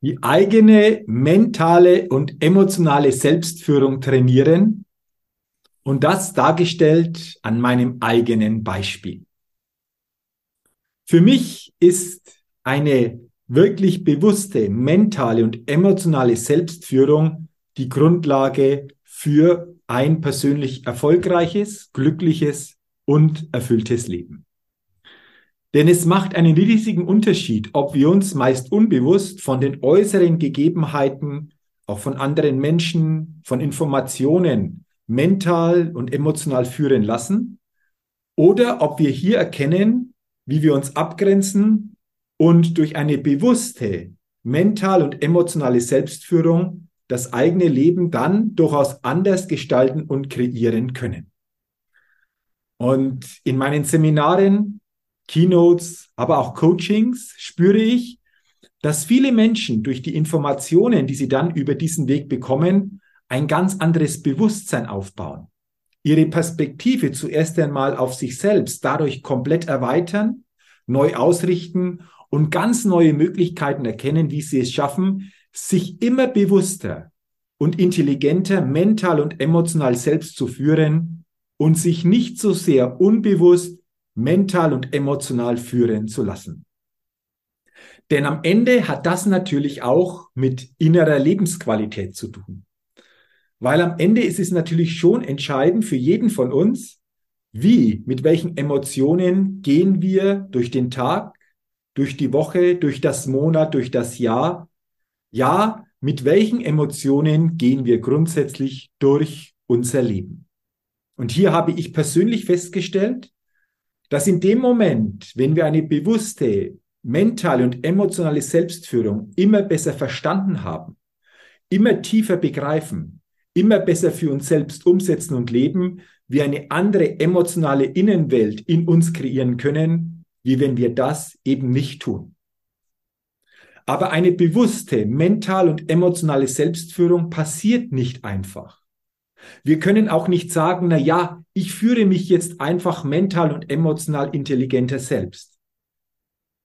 Die eigene mentale und emotionale Selbstführung trainieren und das dargestellt an meinem eigenen Beispiel. Für mich ist eine wirklich bewusste mentale und emotionale Selbstführung die Grundlage für ein persönlich erfolgreiches, glückliches und erfülltes Leben. Denn es macht einen riesigen Unterschied, ob wir uns meist unbewusst von den äußeren Gegebenheiten, auch von anderen Menschen, von Informationen mental und emotional führen lassen oder ob wir hier erkennen, wie wir uns abgrenzen und durch eine bewusste mental und emotionale Selbstführung das eigene Leben dann durchaus anders gestalten und kreieren können. Und in meinen Seminaren Keynotes, aber auch Coachings spüre ich, dass viele Menschen durch die Informationen, die sie dann über diesen Weg bekommen, ein ganz anderes Bewusstsein aufbauen. Ihre Perspektive zuerst einmal auf sich selbst dadurch komplett erweitern, neu ausrichten und ganz neue Möglichkeiten erkennen, wie sie es schaffen, sich immer bewusster und intelligenter mental und emotional selbst zu führen und sich nicht so sehr unbewusst mental und emotional führen zu lassen. Denn am Ende hat das natürlich auch mit innerer Lebensqualität zu tun. Weil am Ende ist es natürlich schon entscheidend für jeden von uns, wie, mit welchen Emotionen gehen wir durch den Tag, durch die Woche, durch das Monat, durch das Jahr. Ja, mit welchen Emotionen gehen wir grundsätzlich durch unser Leben. Und hier habe ich persönlich festgestellt, dass in dem Moment, wenn wir eine bewusste mentale und emotionale Selbstführung immer besser verstanden haben, immer tiefer begreifen, immer besser für uns selbst umsetzen und leben, wir eine andere emotionale Innenwelt in uns kreieren können, wie wenn wir das eben nicht tun. Aber eine bewusste mental und emotionale Selbstführung passiert nicht einfach. Wir können auch nicht sagen, na ja, ich führe mich jetzt einfach mental und emotional intelligenter selbst.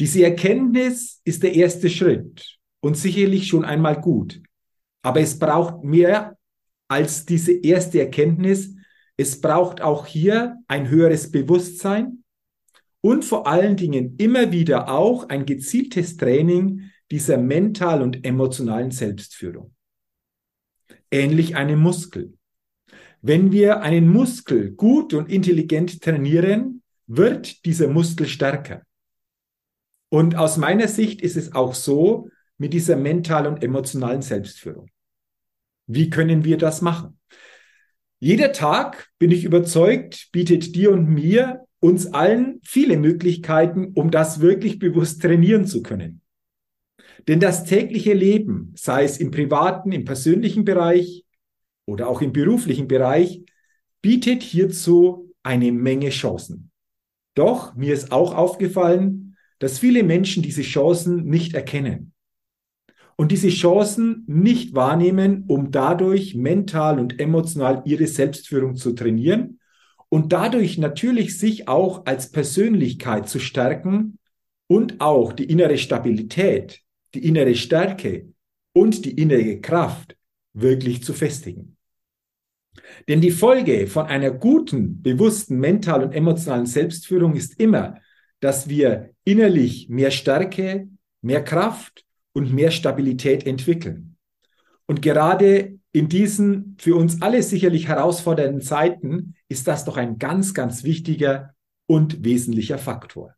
Diese Erkenntnis ist der erste Schritt und sicherlich schon einmal gut. Aber es braucht mehr als diese erste Erkenntnis. Es braucht auch hier ein höheres Bewusstsein und vor allen Dingen immer wieder auch ein gezieltes Training dieser mental und emotionalen Selbstführung. Ähnlich einem Muskel. Wenn wir einen Muskel gut und intelligent trainieren, wird dieser Muskel stärker. Und aus meiner Sicht ist es auch so mit dieser mentalen und emotionalen Selbstführung. Wie können wir das machen? Jeder Tag, bin ich überzeugt, bietet dir und mir, uns allen viele Möglichkeiten, um das wirklich bewusst trainieren zu können. Denn das tägliche Leben, sei es im privaten, im persönlichen Bereich, oder auch im beruflichen Bereich bietet hierzu eine Menge Chancen. Doch mir ist auch aufgefallen, dass viele Menschen diese Chancen nicht erkennen und diese Chancen nicht wahrnehmen, um dadurch mental und emotional ihre Selbstführung zu trainieren und dadurch natürlich sich auch als Persönlichkeit zu stärken und auch die innere Stabilität, die innere Stärke und die innere Kraft wirklich zu festigen. Denn die Folge von einer guten, bewussten mental und emotionalen Selbstführung ist immer, dass wir innerlich mehr Stärke, mehr Kraft und mehr Stabilität entwickeln. Und gerade in diesen für uns alle sicherlich herausfordernden Zeiten ist das doch ein ganz, ganz wichtiger und wesentlicher Faktor.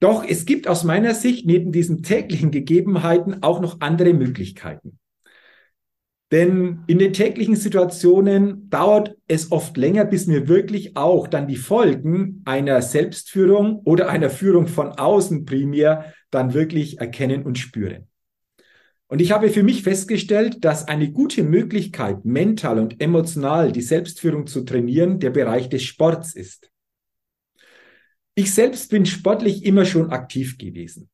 Doch es gibt aus meiner Sicht neben diesen täglichen Gegebenheiten auch noch andere Möglichkeiten. Denn in den täglichen Situationen dauert es oft länger, bis wir wirklich auch dann die Folgen einer Selbstführung oder einer Führung von außen primär dann wirklich erkennen und spüren. Und ich habe für mich festgestellt, dass eine gute Möglichkeit, mental und emotional die Selbstführung zu trainieren, der Bereich des Sports ist. Ich selbst bin sportlich immer schon aktiv gewesen.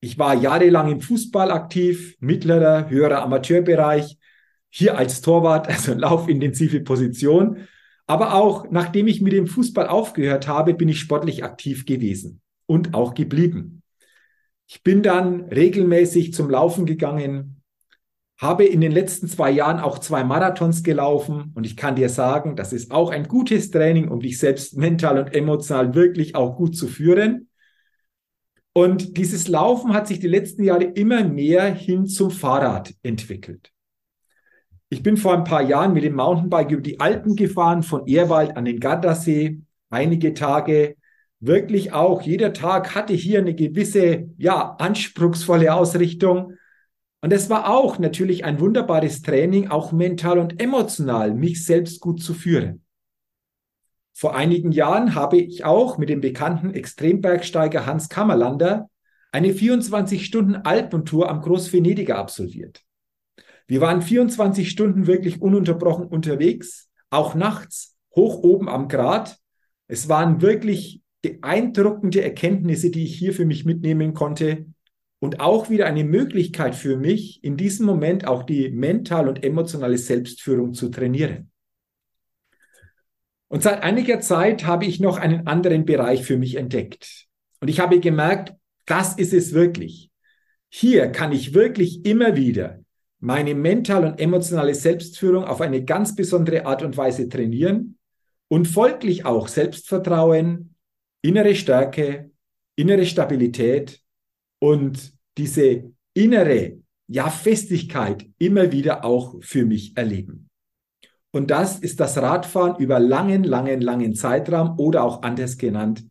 Ich war jahrelang im Fußball aktiv, mittlerer, höherer Amateurbereich, hier als Torwart, also laufintensive Position. Aber auch nachdem ich mit dem Fußball aufgehört habe, bin ich sportlich aktiv gewesen und auch geblieben. Ich bin dann regelmäßig zum Laufen gegangen, habe in den letzten zwei Jahren auch zwei Marathons gelaufen und ich kann dir sagen, das ist auch ein gutes Training, um dich selbst mental und emotional wirklich auch gut zu führen. Und dieses Laufen hat sich die letzten Jahre immer mehr hin zum Fahrrad entwickelt. Ich bin vor ein paar Jahren mit dem Mountainbike über die Alpen gefahren, von Ehrwald an den Gardasee, einige Tage. Wirklich auch, jeder Tag hatte hier eine gewisse, ja, anspruchsvolle Ausrichtung. Und es war auch natürlich ein wunderbares Training, auch mental und emotional, mich selbst gut zu führen. Vor einigen Jahren habe ich auch mit dem bekannten Extrembergsteiger Hans Kammerlander eine 24-Stunden-Alpentour am Großvenediger absolviert. Wir waren 24 Stunden wirklich ununterbrochen unterwegs, auch nachts, hoch oben am Grat. Es waren wirklich beeindruckende Erkenntnisse, die ich hier für mich mitnehmen konnte und auch wieder eine Möglichkeit für mich, in diesem Moment auch die mental und emotionale Selbstführung zu trainieren. Und seit einiger Zeit habe ich noch einen anderen Bereich für mich entdeckt. Und ich habe gemerkt, das ist es wirklich. Hier kann ich wirklich immer wieder meine mental und emotionale Selbstführung auf eine ganz besondere Art und Weise trainieren und folglich auch Selbstvertrauen, innere Stärke, innere Stabilität und diese innere ja, Festigkeit immer wieder auch für mich erleben. Und das ist das Radfahren über langen, langen, langen Zeitraum oder auch anders genannt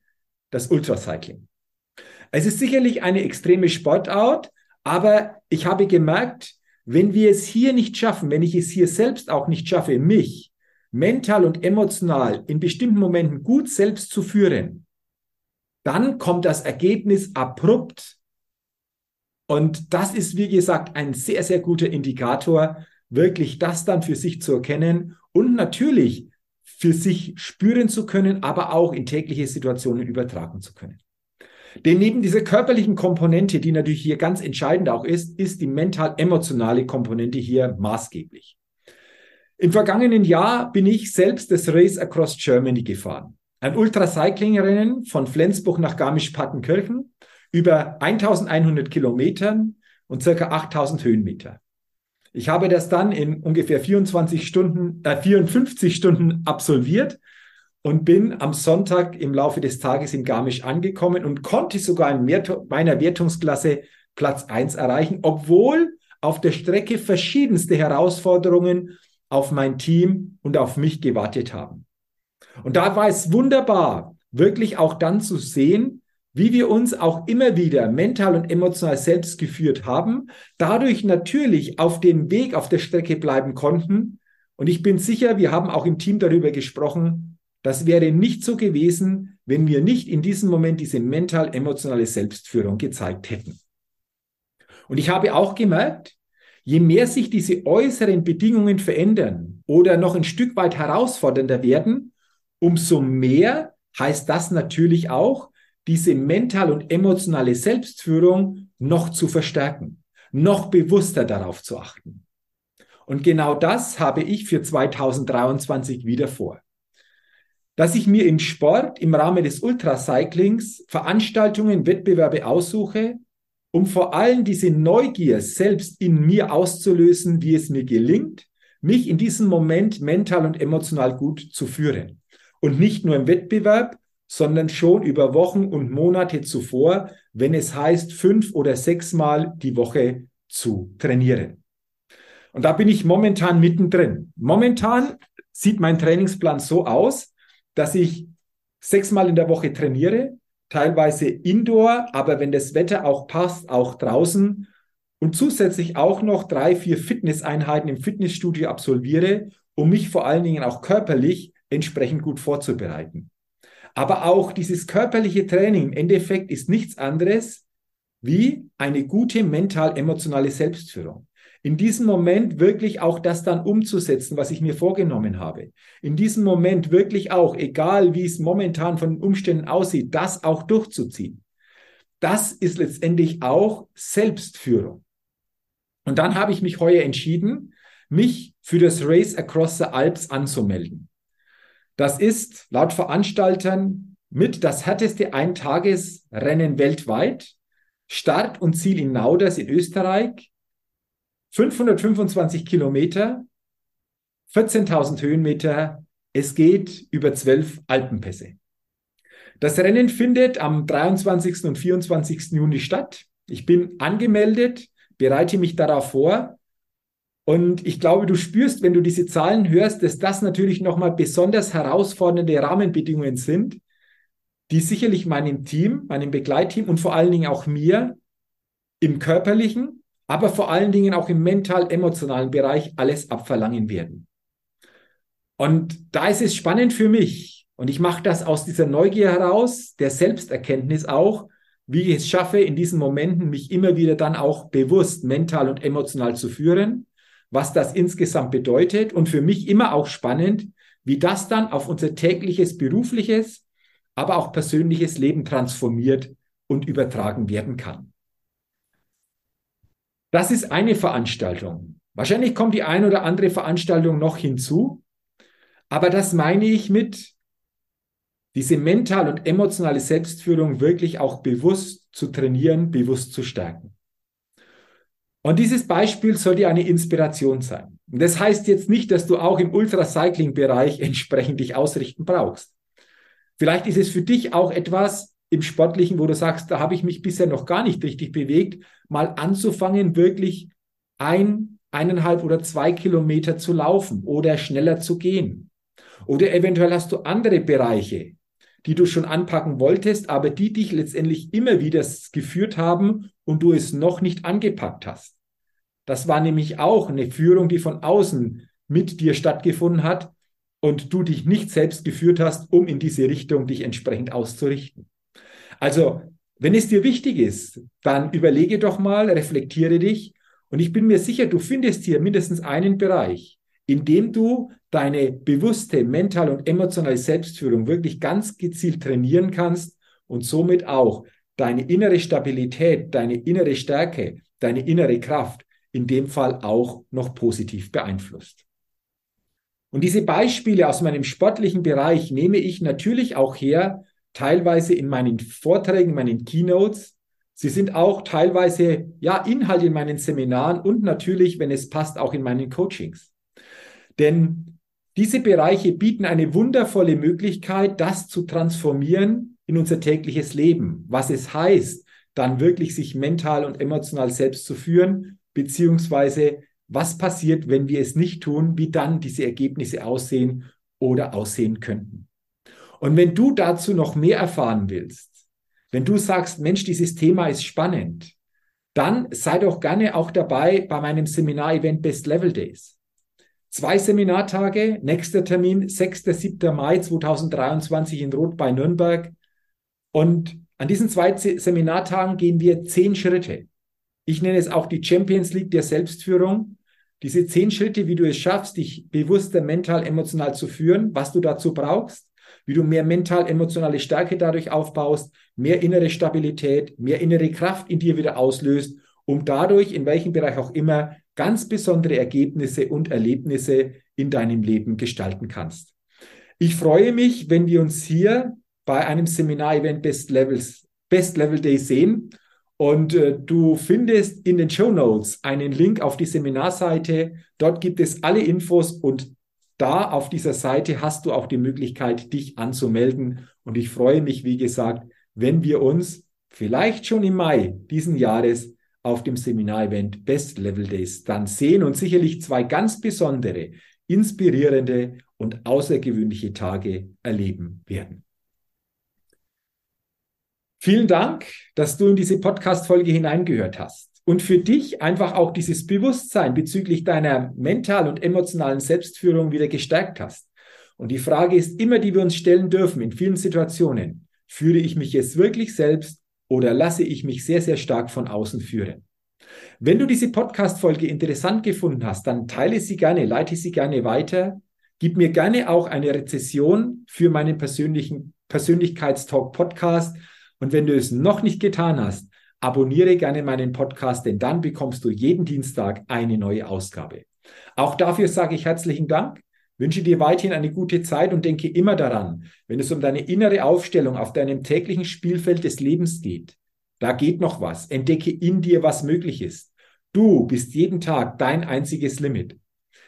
das Ultracycling. Es ist sicherlich eine extreme Sportart, aber ich habe gemerkt, wenn wir es hier nicht schaffen, wenn ich es hier selbst auch nicht schaffe, mich mental und emotional in bestimmten Momenten gut selbst zu führen, dann kommt das Ergebnis abrupt. Und das ist, wie gesagt, ein sehr, sehr guter Indikator, wirklich das dann für sich zu erkennen und natürlich für sich spüren zu können, aber auch in tägliche Situationen übertragen zu können. Denn neben dieser körperlichen Komponente, die natürlich hier ganz entscheidend auch ist, ist die mental-emotionale Komponente hier maßgeblich. Im vergangenen Jahr bin ich selbst das Race Across Germany gefahren. Ein Ultracycling-Rennen von Flensburg nach Garmisch-Partenkirchen über 1100 Kilometern und circa 8000 Höhenmeter. Ich habe das dann in ungefähr 24 Stunden, äh, 54 Stunden absolviert und bin am Sonntag im Laufe des Tages in Garmisch angekommen und konnte sogar in meiner Wertungsklasse Platz 1 erreichen, obwohl auf der Strecke verschiedenste Herausforderungen auf mein Team und auf mich gewartet haben. Und da war es wunderbar, wirklich auch dann zu sehen, wie wir uns auch immer wieder mental und emotional selbst geführt haben, dadurch natürlich auf dem Weg auf der Strecke bleiben konnten. Und ich bin sicher, wir haben auch im Team darüber gesprochen, das wäre nicht so gewesen, wenn wir nicht in diesem Moment diese mental-emotionale Selbstführung gezeigt hätten. Und ich habe auch gemerkt, je mehr sich diese äußeren Bedingungen verändern oder noch ein Stück weit herausfordernder werden, umso mehr heißt das natürlich auch, diese mental und emotionale Selbstführung noch zu verstärken, noch bewusster darauf zu achten. Und genau das habe ich für 2023 wieder vor dass ich mir im Sport im Rahmen des Ultracyclings Veranstaltungen, Wettbewerbe aussuche, um vor allem diese Neugier selbst in mir auszulösen, wie es mir gelingt, mich in diesem Moment mental und emotional gut zu führen. Und nicht nur im Wettbewerb, sondern schon über Wochen und Monate zuvor, wenn es heißt, fünf oder sechsmal die Woche zu trainieren. Und da bin ich momentan mittendrin. Momentan sieht mein Trainingsplan so aus, dass ich sechsmal in der Woche trainiere, teilweise indoor, aber wenn das Wetter auch passt, auch draußen und zusätzlich auch noch drei, vier Fitnesseinheiten im Fitnessstudio absolviere, um mich vor allen Dingen auch körperlich entsprechend gut vorzubereiten. Aber auch dieses körperliche Training im Endeffekt ist nichts anderes wie eine gute mental-emotionale Selbstführung. In diesem Moment wirklich auch das dann umzusetzen, was ich mir vorgenommen habe. In diesem Moment wirklich auch, egal wie es momentan von den Umständen aussieht, das auch durchzuziehen. Das ist letztendlich auch Selbstführung. Und dann habe ich mich heuer entschieden, mich für das Race Across the Alps anzumelden. Das ist laut Veranstaltern mit das härteste Eintagesrennen weltweit. Start und Ziel in Nauders in Österreich. 525 Kilometer, 14.000 Höhenmeter. Es geht über zwölf Alpenpässe. Das Rennen findet am 23. und 24. Juni statt. Ich bin angemeldet, bereite mich darauf vor und ich glaube, du spürst, wenn du diese Zahlen hörst, dass das natürlich nochmal besonders herausfordernde Rahmenbedingungen sind, die sicherlich meinem Team, meinem Begleitteam und vor allen Dingen auch mir im körperlichen, aber vor allen Dingen auch im mental-emotionalen Bereich alles abverlangen werden. Und da ist es spannend für mich. Und ich mache das aus dieser Neugier heraus, der Selbsterkenntnis auch, wie ich es schaffe, in diesen Momenten mich immer wieder dann auch bewusst mental und emotional zu führen was das insgesamt bedeutet und für mich immer auch spannend, wie das dann auf unser tägliches berufliches, aber auch persönliches Leben transformiert und übertragen werden kann. Das ist eine Veranstaltung. Wahrscheinlich kommt die ein oder andere Veranstaltung noch hinzu, aber das meine ich mit diese mental und emotionale Selbstführung wirklich auch bewusst zu trainieren, bewusst zu stärken. Und dieses Beispiel soll dir eine Inspiration sein. Das heißt jetzt nicht, dass du auch im Ultracycling-Bereich entsprechend dich ausrichten brauchst. Vielleicht ist es für dich auch etwas im Sportlichen, wo du sagst, da habe ich mich bisher noch gar nicht richtig bewegt, mal anzufangen, wirklich ein, eineinhalb oder zwei Kilometer zu laufen oder schneller zu gehen. Oder eventuell hast du andere Bereiche, die du schon anpacken wolltest, aber die dich letztendlich immer wieder geführt haben und du es noch nicht angepackt hast. Das war nämlich auch eine Führung, die von außen mit dir stattgefunden hat und du dich nicht selbst geführt hast, um in diese Richtung dich entsprechend auszurichten. Also, wenn es dir wichtig ist, dann überlege doch mal, reflektiere dich und ich bin mir sicher, du findest hier mindestens einen Bereich, in dem du deine bewusste mentale und emotionale Selbstführung wirklich ganz gezielt trainieren kannst und somit auch deine innere Stabilität, deine innere Stärke, deine innere Kraft in dem Fall auch noch positiv beeinflusst. Und diese Beispiele aus meinem sportlichen Bereich nehme ich natürlich auch her, teilweise in meinen Vorträgen, meinen Keynotes. Sie sind auch teilweise ja Inhalt in meinen Seminaren und natürlich, wenn es passt, auch in meinen Coachings. Denn diese Bereiche bieten eine wundervolle Möglichkeit, das zu transformieren in unser tägliches Leben. Was es heißt, dann wirklich sich mental und emotional selbst zu führen, beziehungsweise was passiert, wenn wir es nicht tun, wie dann diese Ergebnisse aussehen oder aussehen könnten. Und wenn du dazu noch mehr erfahren willst, wenn du sagst, Mensch, dieses Thema ist spannend, dann sei doch gerne auch dabei bei meinem Seminar-Event Best Level Days. Zwei Seminartage, nächster Termin 6. 7. Mai 2023 in Rot bei Nürnberg. Und an diesen zwei Seminartagen gehen wir zehn Schritte. Ich nenne es auch die Champions League der Selbstführung. Diese zehn Schritte, wie du es schaffst, dich bewusster mental, emotional zu führen, was du dazu brauchst, wie du mehr mental, emotionale Stärke dadurch aufbaust, mehr innere Stabilität, mehr innere Kraft in dir wieder auslöst, um dadurch, in welchem Bereich auch immer, ganz besondere Ergebnisse und Erlebnisse in deinem Leben gestalten kannst. Ich freue mich, wenn wir uns hier bei einem Seminar-Event Best Levels, Best Level Day sehen. Und äh, du findest in den Show Notes einen Link auf die Seminarseite. Dort gibt es alle Infos und da auf dieser Seite hast du auch die Möglichkeit, dich anzumelden. Und ich freue mich, wie gesagt, wenn wir uns vielleicht schon im Mai diesen Jahres auf dem Seminarevent Best Level Days dann sehen und sicherlich zwei ganz besondere, inspirierende und außergewöhnliche Tage erleben werden. Vielen Dank, dass du in diese Podcast-Folge hineingehört hast und für dich einfach auch dieses Bewusstsein bezüglich deiner mental und emotionalen Selbstführung wieder gestärkt hast. Und die Frage ist immer, die wir uns stellen dürfen in vielen Situationen. Führe ich mich jetzt wirklich selbst oder lasse ich mich sehr, sehr stark von außen führen? Wenn du diese Podcast-Folge interessant gefunden hast, dann teile sie gerne, leite sie gerne weiter. Gib mir gerne auch eine Rezession für meinen persönlichen Persönlichkeitstalk Podcast. Und wenn du es noch nicht getan hast, abonniere gerne meinen Podcast, denn dann bekommst du jeden Dienstag eine neue Ausgabe. Auch dafür sage ich herzlichen Dank. Wünsche dir weiterhin eine gute Zeit und denke immer daran, wenn es um deine innere Aufstellung auf deinem täglichen Spielfeld des Lebens geht. Da geht noch was. Entdecke in dir, was möglich ist. Du bist jeden Tag dein einziges Limit.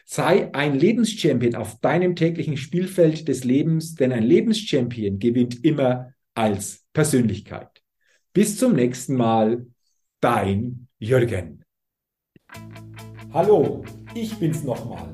Sei ein Lebenschampion auf deinem täglichen Spielfeld des Lebens, denn ein Lebenschampion gewinnt immer als Persönlichkeit. Bis zum nächsten Mal, dein Jürgen. Hallo, ich bin's nochmal.